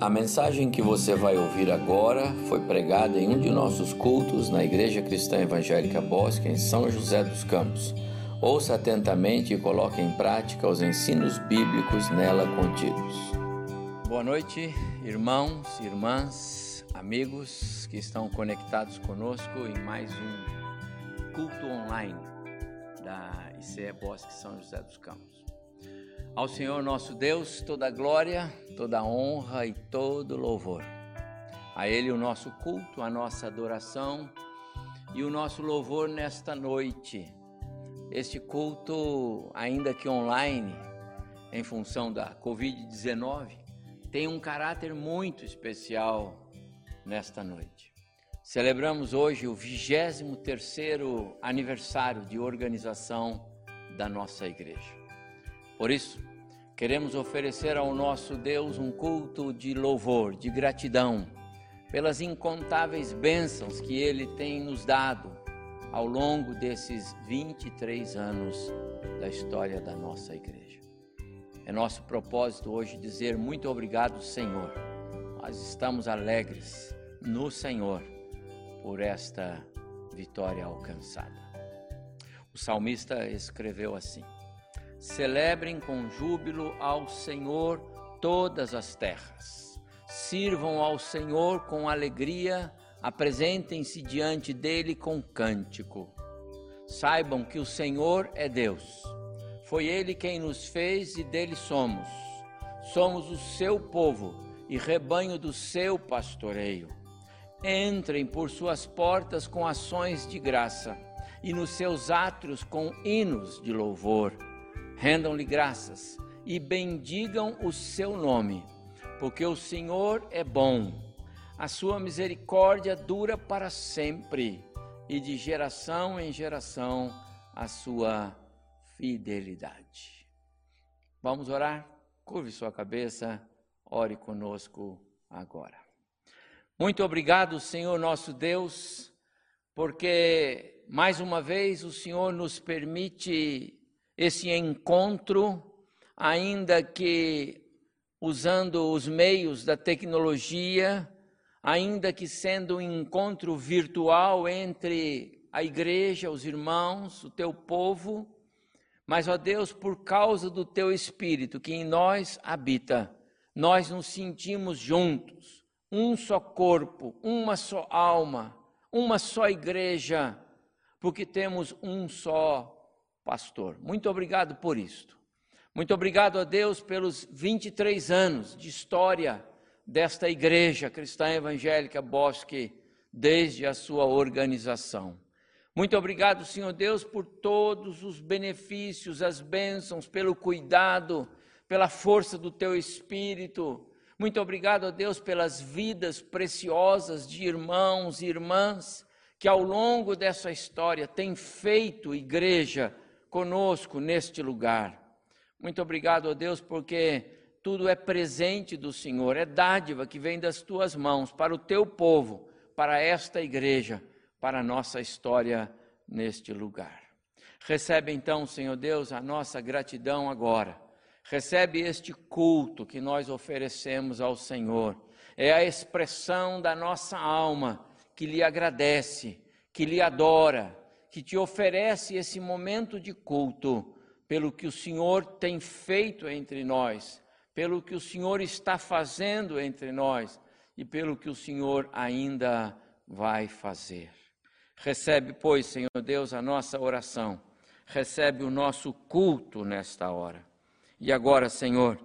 A mensagem que você vai ouvir agora foi pregada em um de nossos cultos na Igreja Cristã Evangélica Bosque, em São José dos Campos. Ouça atentamente e coloque em prática os ensinos bíblicos nela contidos. Boa noite, irmãos, irmãs, amigos que estão conectados conosco em mais um culto online da ICE Bosque São José dos Campos. Ao Senhor nosso Deus, toda glória, toda honra e todo louvor. A Ele o nosso culto, a nossa adoração e o nosso louvor nesta noite. Este culto, ainda que online, em função da Covid-19, tem um caráter muito especial nesta noite. Celebramos hoje o 23º aniversário de organização da nossa igreja. Por isso, queremos oferecer ao nosso Deus um culto de louvor, de gratidão, pelas incontáveis bênçãos que Ele tem nos dado ao longo desses 23 anos da história da nossa igreja. É nosso propósito hoje dizer muito obrigado, Senhor. Nós estamos alegres no Senhor por esta vitória alcançada. O salmista escreveu assim: Celebrem com júbilo ao Senhor todas as terras. Sirvam ao Senhor com alegria, apresentem-se diante dele com cântico. Saibam que o Senhor é Deus. Foi ele quem nos fez e dele somos. Somos o seu povo e rebanho do seu pastoreio. Entrem por suas portas com ações de graça e nos seus átrios com hinos de louvor rendam-lhe graças e bendigam o seu nome, porque o Senhor é bom, a sua misericórdia dura para sempre, e de geração em geração a sua fidelidade. Vamos orar? Curve sua cabeça, ore conosco agora. Muito obrigado, Senhor nosso Deus, porque mais uma vez o Senhor nos permite esse encontro, ainda que usando os meios da tecnologia, ainda que sendo um encontro virtual entre a igreja, os irmãos, o teu povo, mas, ó Deus, por causa do teu Espírito que em nós habita, nós nos sentimos juntos, um só corpo, uma só alma, uma só igreja, porque temos um só pastor. Muito obrigado por isto. Muito obrigado a Deus pelos 23 anos de história desta igreja cristã evangélica Bosque, desde a sua organização. Muito obrigado, Senhor Deus, por todos os benefícios, as bênçãos, pelo cuidado, pela força do teu espírito. Muito obrigado a Deus pelas vidas preciosas de irmãos e irmãs que ao longo dessa história têm feito igreja conosco neste lugar. Muito obrigado, ó Deus, porque tudo é presente do Senhor, é dádiva que vem das tuas mãos para o teu povo, para esta igreja, para a nossa história neste lugar. Recebe então, Senhor Deus, a nossa gratidão agora. Recebe este culto que nós oferecemos ao Senhor. É a expressão da nossa alma que lhe agradece, que lhe adora, que te oferece esse momento de culto, pelo que o Senhor tem feito entre nós, pelo que o Senhor está fazendo entre nós e pelo que o Senhor ainda vai fazer. Recebe, pois, Senhor Deus, a nossa oração, recebe o nosso culto nesta hora. E agora, Senhor,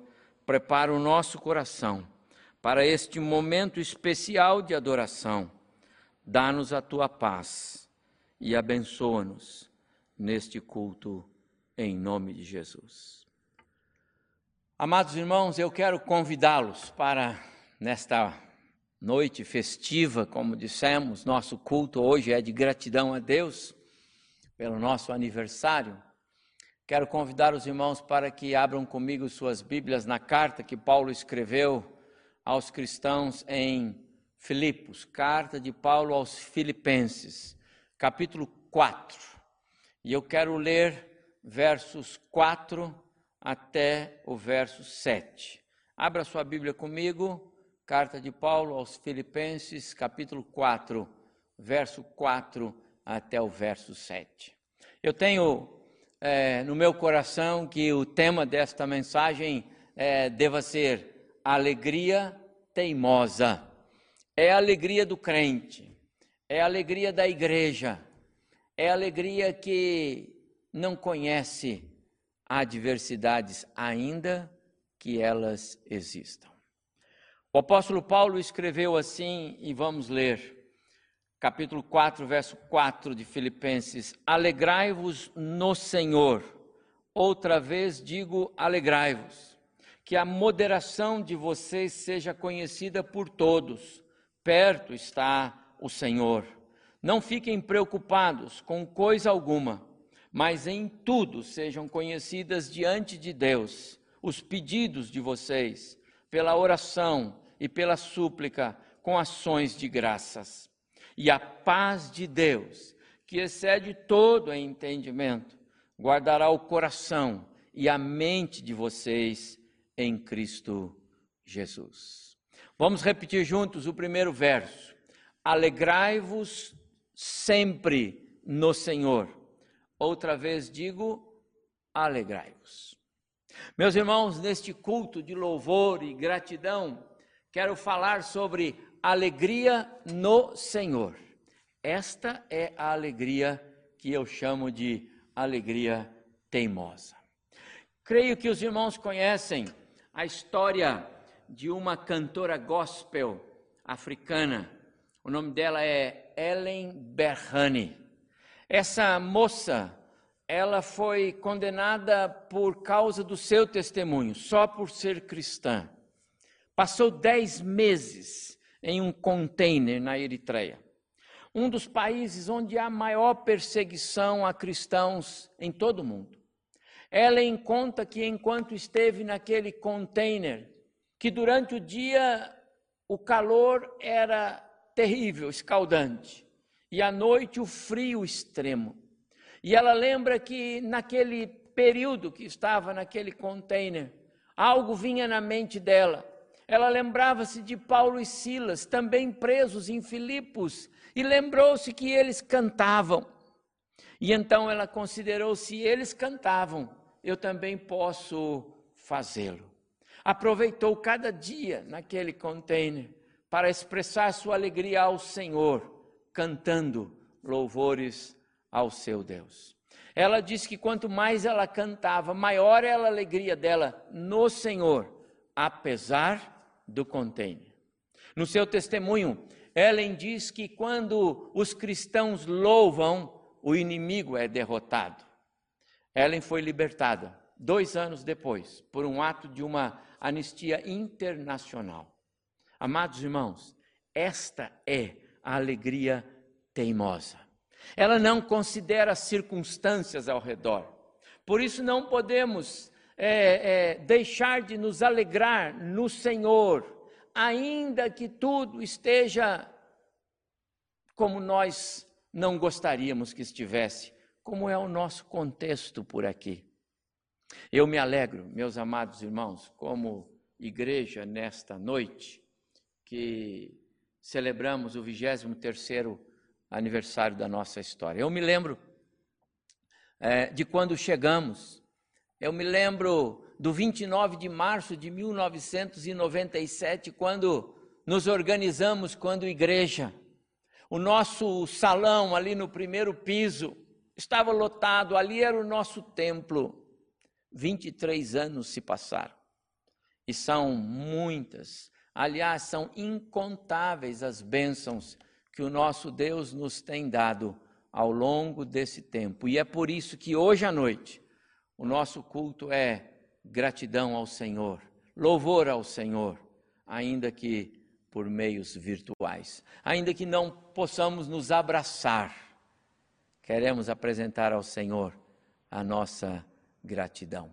prepara o nosso coração para este momento especial de adoração. Dá-nos a tua paz e abençoa-nos neste culto, em nome de Jesus. Amados irmãos, eu quero convidá-los para, nesta noite festiva, como dissemos, nosso culto hoje é de gratidão a Deus pelo nosso aniversário. Quero convidar os irmãos para que abram comigo suas Bíblias na carta que Paulo escreveu aos cristãos em Filipos, carta de Paulo aos Filipenses capítulo 4. E eu quero ler versos 4 até o verso 7. Abra sua Bíblia comigo, Carta de Paulo aos Filipenses, capítulo 4, verso 4 até o verso 7. Eu tenho é, no meu coração que o tema desta mensagem é, deva ser alegria teimosa. É a alegria do crente, é a alegria da igreja, é a alegria que não conhece adversidades ainda que elas existam. O apóstolo Paulo escreveu assim, e vamos ler, capítulo 4, verso 4 de Filipenses: Alegrai-vos no Senhor. Outra vez digo, alegrai-vos. Que a moderação de vocês seja conhecida por todos. Perto está o Senhor. Não fiquem preocupados com coisa alguma, mas em tudo sejam conhecidas diante de Deus os pedidos de vocês pela oração e pela súplica com ações de graças. E a paz de Deus, que excede todo entendimento, guardará o coração e a mente de vocês em Cristo Jesus. Vamos repetir juntos o primeiro verso. Alegrai-vos sempre no Senhor. Outra vez digo, alegrai-vos. Meus irmãos, neste culto de louvor e gratidão, quero falar sobre alegria no Senhor. Esta é a alegria que eu chamo de alegria teimosa. Creio que os irmãos conhecem a história de uma cantora gospel africana. O nome dela é Ellen Berhane. Essa moça ela foi condenada por causa do seu testemunho, só por ser cristã. Passou dez meses em um container na Eritreia, um dos países onde há maior perseguição a cristãos em todo o mundo. Ela conta que enquanto esteve naquele container, que durante o dia o calor era terrível, escaldante, e à noite o frio extremo. E ela lembra que naquele período que estava naquele container, algo vinha na mente dela. Ela lembrava-se de Paulo e Silas, também presos em Filipos, e lembrou-se que eles cantavam. E então ela considerou: se eles cantavam, eu também posso fazê-lo. Aproveitou cada dia naquele container para expressar sua alegria ao Senhor, cantando louvores ao seu Deus. Ela disse que quanto mais ela cantava, maior era a alegria dela no Senhor, apesar do container. No seu testemunho, Ellen diz que quando os cristãos louvam, o inimigo é derrotado. Ellen foi libertada dois anos depois, por um ato de uma anistia internacional. Amados irmãos, esta é a alegria teimosa. Ela não considera as circunstâncias ao redor. Por isso não podemos é, é, deixar de nos alegrar no Senhor, ainda que tudo esteja como nós não gostaríamos que estivesse, como é o nosso contexto por aqui. Eu me alegro, meus amados irmãos, como igreja nesta noite, que celebramos o 23 terceiro aniversário da nossa história. Eu me lembro é, de quando chegamos. Eu me lembro do 29 de março de 1997, quando nos organizamos quando igreja. O nosso salão ali no primeiro piso estava lotado, ali era o nosso templo. 23 anos se passaram. E são muitas, aliás, são incontáveis as bênçãos que o nosso Deus nos tem dado ao longo desse tempo. E é por isso que hoje à noite o nosso culto é gratidão ao Senhor, louvor ao Senhor, ainda que por meios virtuais, ainda que não possamos nos abraçar, queremos apresentar ao Senhor a nossa gratidão.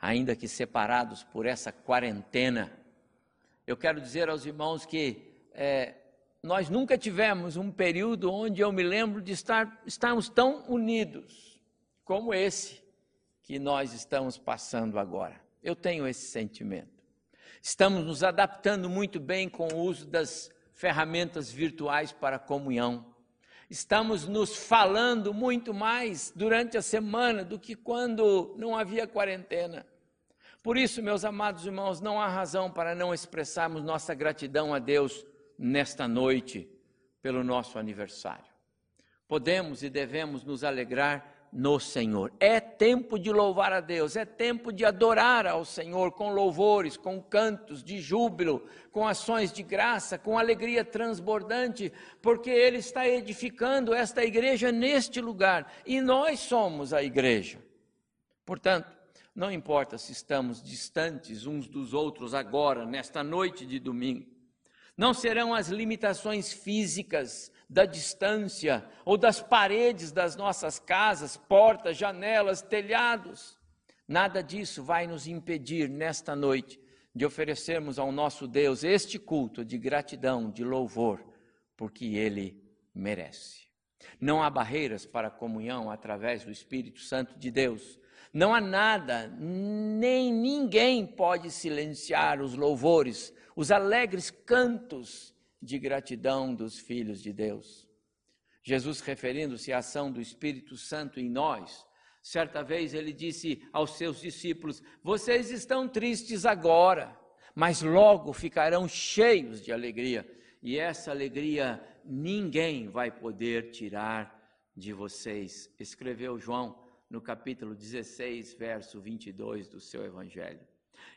Ainda que separados por essa quarentena, eu quero dizer aos irmãos que é, nós nunca tivemos um período onde eu me lembro de estar, estarmos tão unidos como esse que nós estamos passando agora. Eu tenho esse sentimento. Estamos nos adaptando muito bem com o uso das ferramentas virtuais para a comunhão. Estamos nos falando muito mais durante a semana do que quando não havia quarentena. Por isso, meus amados irmãos, não há razão para não expressarmos nossa gratidão a Deus nesta noite pelo nosso aniversário. Podemos e devemos nos alegrar no Senhor. É tempo de louvar a Deus, é tempo de adorar ao Senhor com louvores, com cantos de júbilo, com ações de graça, com alegria transbordante, porque Ele está edificando esta igreja neste lugar e nós somos a igreja. Portanto, não importa se estamos distantes uns dos outros agora, nesta noite de domingo, não serão as limitações físicas da distância ou das paredes das nossas casas, portas, janelas, telhados. Nada disso vai nos impedir nesta noite de oferecermos ao nosso Deus este culto de gratidão, de louvor, porque ele merece. Não há barreiras para a comunhão através do Espírito Santo de Deus. Não há nada, nem ninguém pode silenciar os louvores, os alegres cantos de gratidão dos filhos de Deus. Jesus, referindo-se à ação do Espírito Santo em nós, certa vez ele disse aos seus discípulos: Vocês estão tristes agora, mas logo ficarão cheios de alegria, e essa alegria ninguém vai poder tirar de vocês. Escreveu João no capítulo 16, verso 22 do seu evangelho.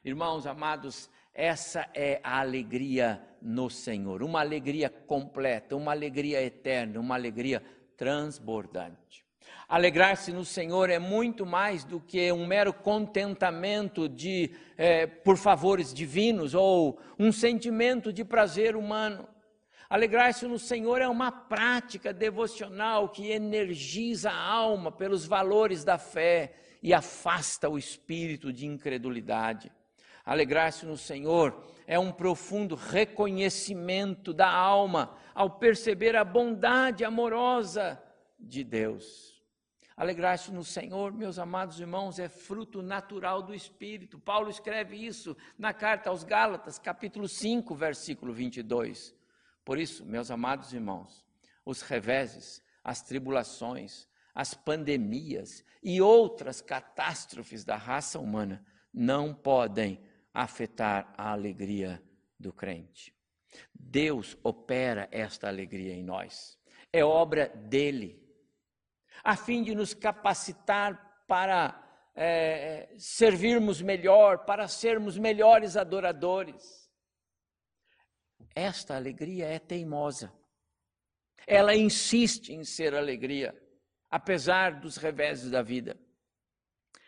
Irmãos amados, essa é a alegria no Senhor, uma alegria completa, uma alegria eterna, uma alegria transbordante. Alegrar-se no Senhor é muito mais do que um mero contentamento de é, por favores divinos ou um sentimento de prazer humano. Alegrar-se no Senhor é uma prática devocional que energiza a alma pelos valores da fé e afasta o espírito de incredulidade. Alegrar-se no Senhor é um profundo reconhecimento da alma ao perceber a bondade amorosa de Deus. Alegrar-se no Senhor, meus amados irmãos, é fruto natural do Espírito. Paulo escreve isso na carta aos Gálatas, capítulo 5, versículo 22. Por isso, meus amados irmãos, os reveses, as tribulações, as pandemias e outras catástrofes da raça humana não podem afetar a alegria do crente. Deus opera esta alegria em nós. É obra dele, a fim de nos capacitar para é, servirmos melhor, para sermos melhores adoradores. Esta alegria é teimosa. Ela insiste em ser alegria, apesar dos reveses da vida.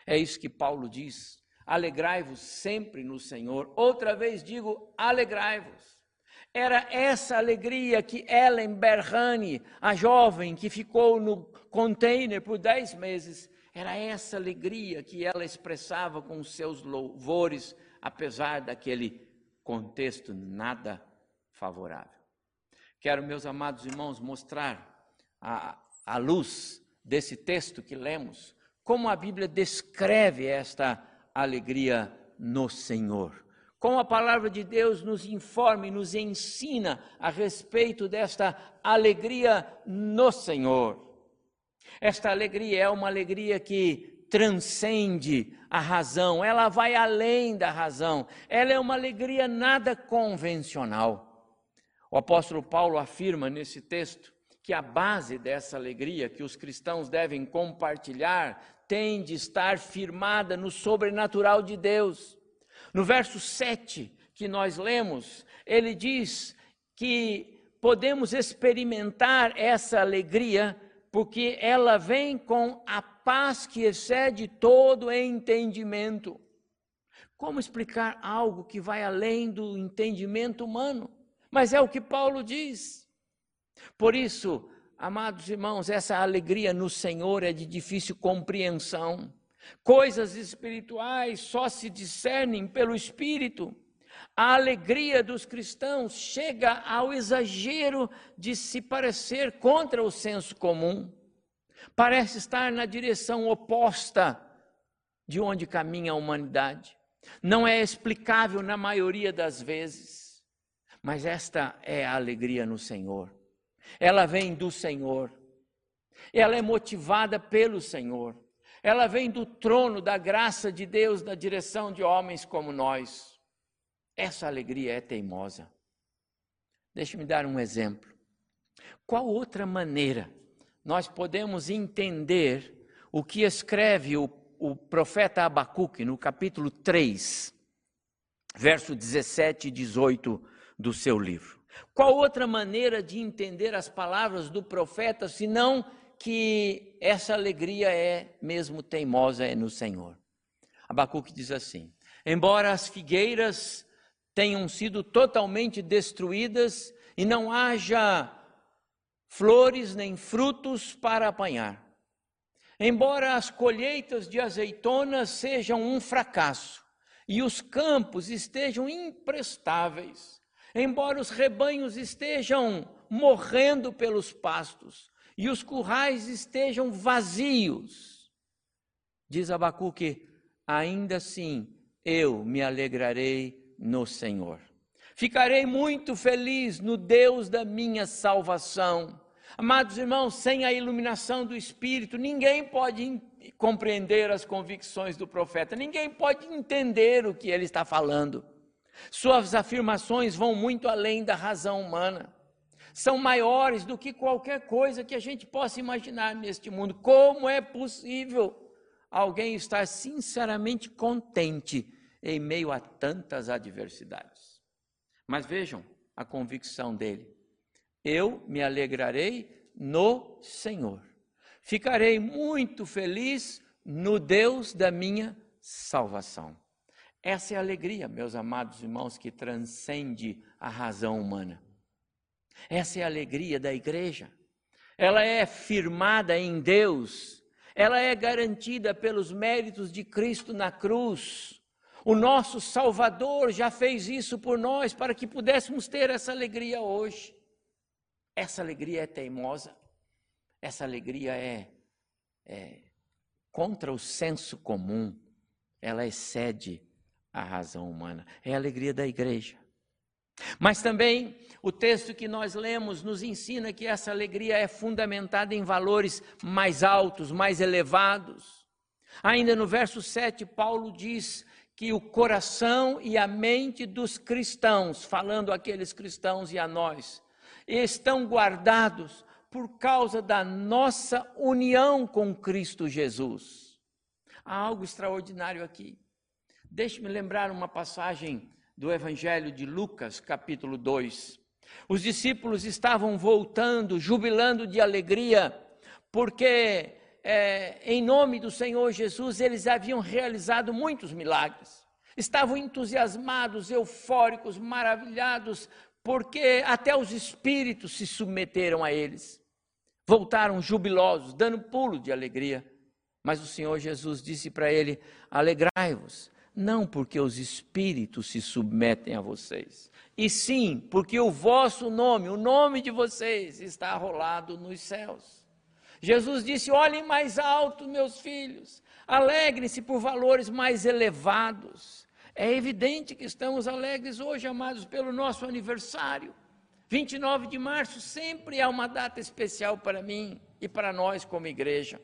É isso que Paulo diz Alegrai-vos sempre no Senhor. Outra vez digo, alegrai-vos. Era essa alegria que Ellen Berhane, a jovem que ficou no container por dez meses, era essa alegria que ela expressava com seus louvores, apesar daquele contexto nada favorável. Quero, meus amados irmãos, mostrar à luz desse texto que lemos, como a Bíblia descreve esta alegria no Senhor. Como a palavra de Deus nos informa e nos ensina a respeito desta alegria no Senhor. Esta alegria é uma alegria que transcende a razão, ela vai além da razão, ela é uma alegria nada convencional. O apóstolo Paulo afirma nesse texto que a base dessa alegria que os cristãos devem compartilhar tem de estar firmada no sobrenatural de Deus. No verso 7 que nós lemos, ele diz que podemos experimentar essa alegria porque ela vem com a paz que excede todo entendimento. Como explicar algo que vai além do entendimento humano? Mas é o que Paulo diz. Por isso, Amados irmãos, essa alegria no Senhor é de difícil compreensão. Coisas espirituais só se discernem pelo Espírito. A alegria dos cristãos chega ao exagero de se parecer contra o senso comum. Parece estar na direção oposta de onde caminha a humanidade. não é explicável na maioria das vezes, mas esta é a alegria no Senhor. Ela vem do Senhor, ela é motivada pelo Senhor, ela vem do trono da graça de Deus na direção de homens como nós. Essa alegria é teimosa. Deixe-me dar um exemplo. Qual outra maneira nós podemos entender o que escreve o, o profeta Abacuque no capítulo 3, verso 17 e 18 do seu livro? Qual outra maneira de entender as palavras do profeta senão que essa alegria é mesmo teimosa é no Senhor? Abacuque diz assim: Embora as figueiras tenham sido totalmente destruídas e não haja flores nem frutos para apanhar. Embora as colheitas de azeitonas sejam um fracasso e os campos estejam imprestáveis, embora os rebanhos estejam morrendo pelos pastos e os currais estejam vazios, diz Abacuque, ainda assim eu me alegrarei no Senhor. Ficarei muito feliz no Deus da minha salvação. Amados irmãos, sem a iluminação do Espírito, ninguém pode compreender as convicções do profeta, ninguém pode entender o que ele está falando. Suas afirmações vão muito além da razão humana, são maiores do que qualquer coisa que a gente possa imaginar neste mundo. Como é possível alguém estar sinceramente contente em meio a tantas adversidades? Mas vejam a convicção dele: eu me alegrarei no Senhor, ficarei muito feliz no Deus da minha salvação. Essa é a alegria, meus amados irmãos, que transcende a razão humana. Essa é a alegria da igreja. Ela é firmada em Deus, ela é garantida pelos méritos de Cristo na cruz. O nosso Salvador já fez isso por nós para que pudéssemos ter essa alegria hoje. Essa alegria é teimosa, essa alegria é, é contra o senso comum, ela excede a razão humana. É a alegria da igreja. Mas também o texto que nós lemos nos ensina que essa alegria é fundamentada em valores mais altos, mais elevados. Ainda no verso 7, Paulo diz que o coração e a mente dos cristãos, falando aqueles cristãos e a nós, estão guardados por causa da nossa união com Cristo Jesus. Há algo extraordinário aqui. Deixe-me lembrar uma passagem do Evangelho de Lucas, capítulo 2. Os discípulos estavam voltando, jubilando de alegria, porque é, em nome do Senhor Jesus, eles haviam realizado muitos milagres. Estavam entusiasmados, eufóricos, maravilhados, porque até os espíritos se submeteram a eles. Voltaram jubilosos, dando pulo de alegria. Mas o Senhor Jesus disse para ele: Alegrai-vos, não porque os espíritos se submetem a vocês, e sim porque o vosso nome, o nome de vocês, está arrolado nos céus. Jesus disse: olhem mais alto, meus filhos, alegrem-se por valores mais elevados. É evidente que estamos alegres hoje, amados, pelo nosso aniversário. 29 de março sempre é uma data especial para mim e para nós como igreja.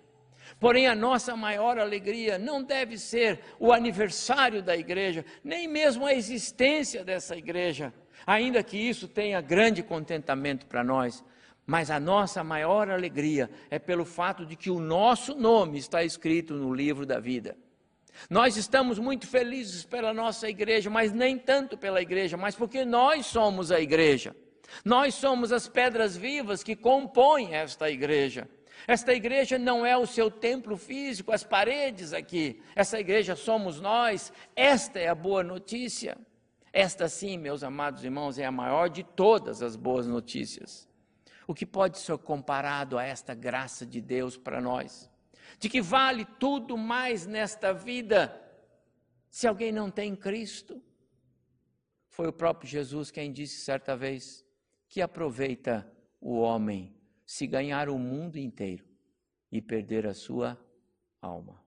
Porém, a nossa maior alegria não deve ser o aniversário da igreja, nem mesmo a existência dessa igreja, ainda que isso tenha grande contentamento para nós, mas a nossa maior alegria é pelo fato de que o nosso nome está escrito no livro da vida. Nós estamos muito felizes pela nossa igreja, mas nem tanto pela igreja, mas porque nós somos a igreja. Nós somos as pedras vivas que compõem esta igreja. Esta igreja não é o seu templo físico, as paredes aqui. Essa igreja somos nós. Esta é a boa notícia. Esta, sim, meus amados irmãos, é a maior de todas as boas notícias. O que pode ser comparado a esta graça de Deus para nós? De que vale tudo mais nesta vida se alguém não tem Cristo? Foi o próprio Jesus quem disse certa vez que aproveita o homem se ganhar o mundo inteiro e perder a sua alma.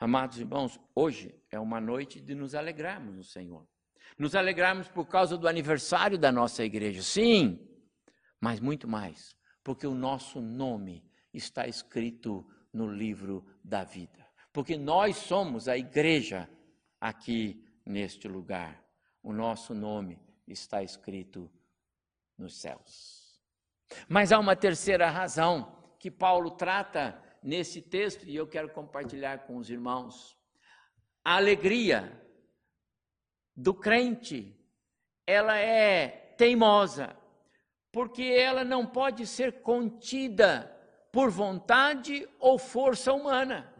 Amados irmãos, hoje é uma noite de nos alegrarmos no Senhor. Nos alegrarmos por causa do aniversário da nossa igreja, sim, mas muito mais, porque o nosso nome está escrito no livro da vida. Porque nós somos a igreja aqui neste lugar. O nosso nome está escrito nos céus. Mas há uma terceira razão que Paulo trata nesse texto e eu quero compartilhar com os irmãos. A alegria do crente, ela é teimosa, porque ela não pode ser contida por vontade ou força humana.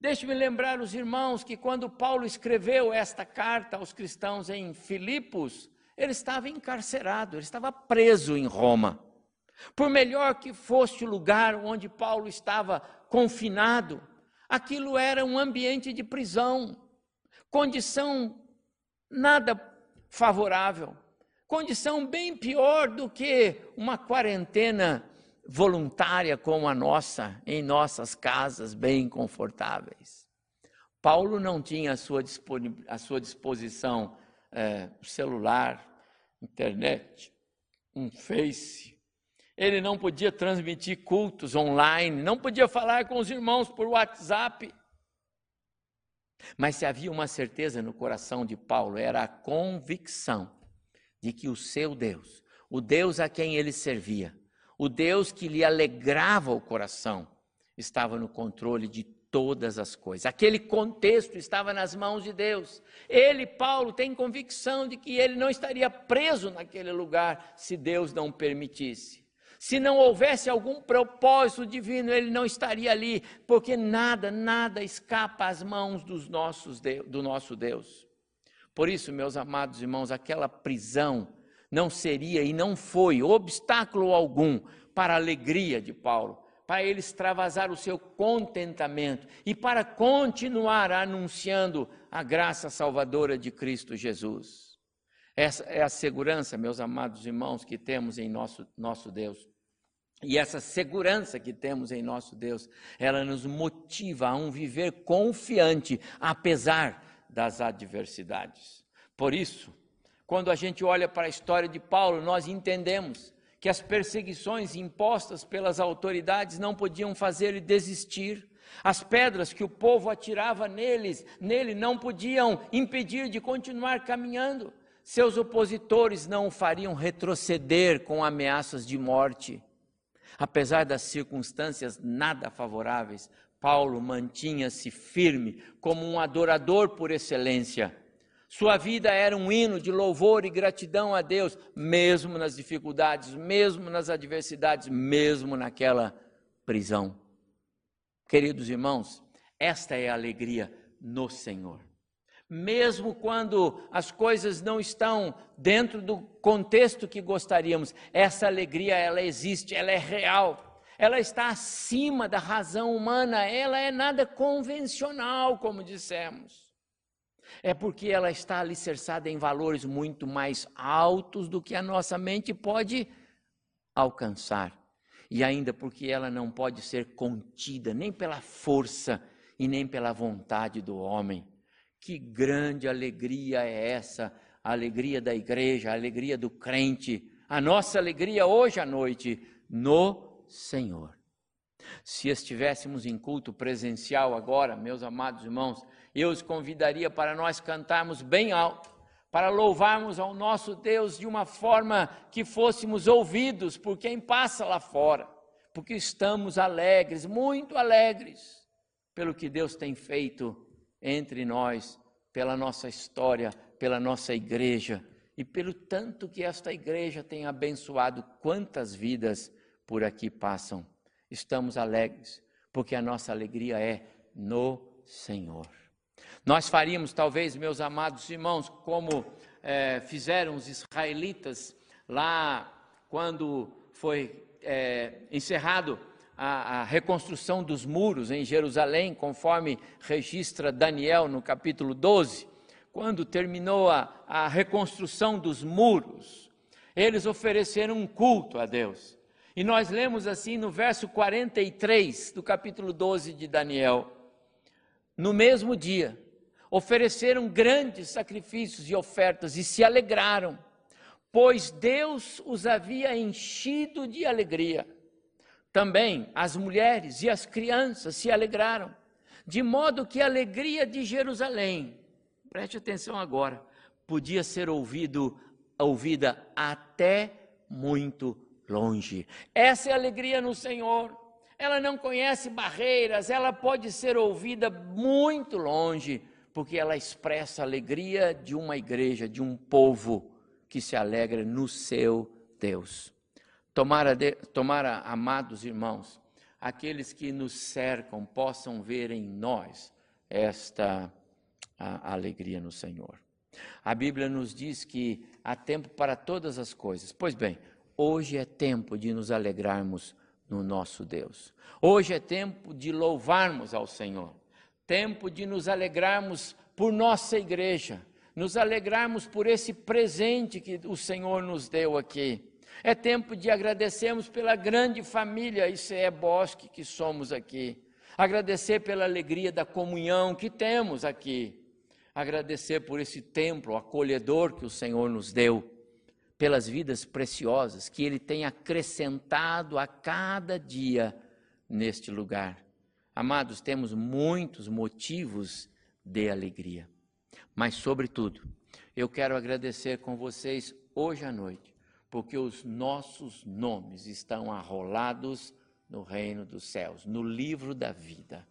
Deixe-me lembrar os irmãos que quando Paulo escreveu esta carta aos cristãos em Filipos, ele estava encarcerado, ele estava preso em Roma. Por melhor que fosse o lugar onde Paulo estava confinado, aquilo era um ambiente de prisão, condição nada favorável, condição bem pior do que uma quarentena voluntária como a nossa, em nossas casas bem confortáveis. Paulo não tinha à sua, disposição é, celular, internet, um Face. Ele não podia transmitir cultos online, não podia falar com os irmãos por WhatsApp. Mas se havia uma certeza no coração de Paulo, era a convicção de que o seu Deus, o Deus a quem ele servia, o Deus que lhe alegrava o coração estava no controle de todas as coisas. Aquele contexto estava nas mãos de Deus. Ele, Paulo, tem convicção de que ele não estaria preso naquele lugar se Deus não permitisse. Se não houvesse algum propósito divino, ele não estaria ali, porque nada, nada escapa às mãos dos nossos, do nosso Deus. Por isso, meus amados irmãos, aquela prisão não seria e não foi obstáculo algum para a alegria de Paulo, para ele extravasar o seu contentamento e para continuar anunciando a graça salvadora de Cristo Jesus. Essa é a segurança, meus amados irmãos, que temos em nosso, nosso Deus. E essa segurança que temos em nosso Deus, ela nos motiva a um viver confiante, apesar das adversidades. Por isso, quando a gente olha para a história de Paulo, nós entendemos que as perseguições impostas pelas autoridades não podiam fazer ele desistir. As pedras que o povo atirava neles, nele não podiam impedir de continuar caminhando. Seus opositores não o fariam retroceder com ameaças de morte. Apesar das circunstâncias nada favoráveis, Paulo mantinha-se firme como um adorador por excelência sua vida era um hino de louvor e gratidão a Deus, mesmo nas dificuldades, mesmo nas adversidades, mesmo naquela prisão. Queridos irmãos, esta é a alegria no Senhor. Mesmo quando as coisas não estão dentro do contexto que gostaríamos, essa alegria ela existe, ela é real. Ela está acima da razão humana, ela é nada convencional, como dissemos é porque ela está alicerçada em valores muito mais altos do que a nossa mente pode alcançar. E ainda porque ela não pode ser contida nem pela força e nem pela vontade do homem. Que grande alegria é essa, a alegria da igreja, a alegria do crente, a nossa alegria hoje à noite no Senhor. Se estivéssemos em culto presencial agora, meus amados irmãos, eu os convidaria para nós cantarmos bem alto, para louvarmos ao nosso Deus de uma forma que fôssemos ouvidos por quem passa lá fora, porque estamos alegres, muito alegres, pelo que Deus tem feito entre nós, pela nossa história, pela nossa igreja e pelo tanto que esta igreja tem abençoado quantas vidas por aqui passam. Estamos alegres, porque a nossa alegria é no Senhor. Nós faríamos, talvez, meus amados irmãos, como é, fizeram os israelitas lá quando foi é, encerrado a, a, reconstrução dos muros em Jerusalém, conforme registra Daniel no capítulo 12, quando terminou a, a reconstrução dos muros, eles ofereceram um culto a Deus. E nós lemos assim no verso 43 do capítulo 12 de Daniel: no mesmo dia, ofereceram grandes sacrifícios e ofertas e se alegraram, pois Deus os havia enchido de alegria. Também as mulheres e as crianças se alegraram, de modo que a alegria de Jerusalém, preste atenção agora, podia ser ouvido, ouvida até muito longe. Essa é a alegria no Senhor. Ela não conhece barreiras, ela pode ser ouvida muito longe, porque ela expressa a alegria de uma igreja, de um povo que se alegra no seu Deus. Tomara, de, tomara amados irmãos, aqueles que nos cercam possam ver em nós esta alegria no Senhor. A Bíblia nos diz que há tempo para todas as coisas. Pois bem, hoje é tempo de nos alegrarmos no nosso Deus. Hoje é tempo de louvarmos ao Senhor. Tempo de nos alegrarmos por nossa igreja, nos alegrarmos por esse presente que o Senhor nos deu aqui. É tempo de agradecermos pela grande família ICE Bosque que somos aqui. Agradecer pela alegria da comunhão que temos aqui agradecer por esse templo acolhedor que o Senhor nos deu, pelas vidas preciosas que Ele tem acrescentado a cada dia neste lugar. Amados, temos muitos motivos de alegria, mas, sobretudo, eu quero agradecer com vocês hoje à noite, porque os nossos nomes estão arrolados no reino dos céus, no livro da vida.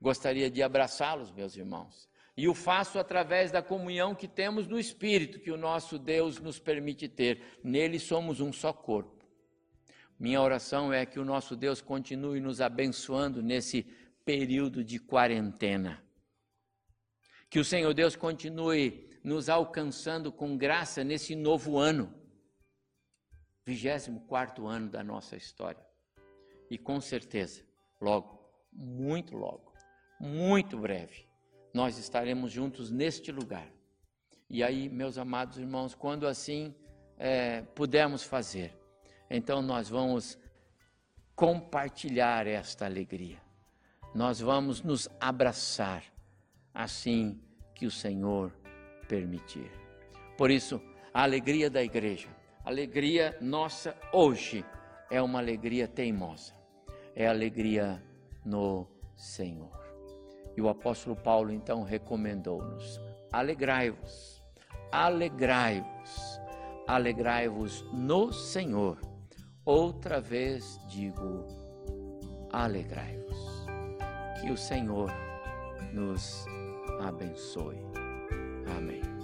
Gostaria de abraçá-los, meus irmãos, e o faço através da comunhão que temos no Espírito, que o nosso Deus nos permite ter. Nele somos um só corpo. Minha oração é que o nosso Deus continue nos abençoando nesse período de quarentena. Que o Senhor Deus continue nos alcançando com graça nesse novo ano, 24 ano da nossa história. E com certeza, logo, muito logo, muito breve, nós estaremos juntos neste lugar. E aí, meus amados irmãos, quando assim é, pudermos fazer, então nós vamos compartilhar esta alegria. Nós vamos nos abraçar assim que o Senhor permitir. Por isso, a alegria da igreja, alegria nossa hoje, é uma alegria teimosa, é alegria no Senhor. E o apóstolo Paulo então recomendou-nos: alegrai-vos, alegrai-vos, alegrai-vos no Senhor. Outra vez digo: alegrai-vos. Que o Senhor nos abençoe. Amém.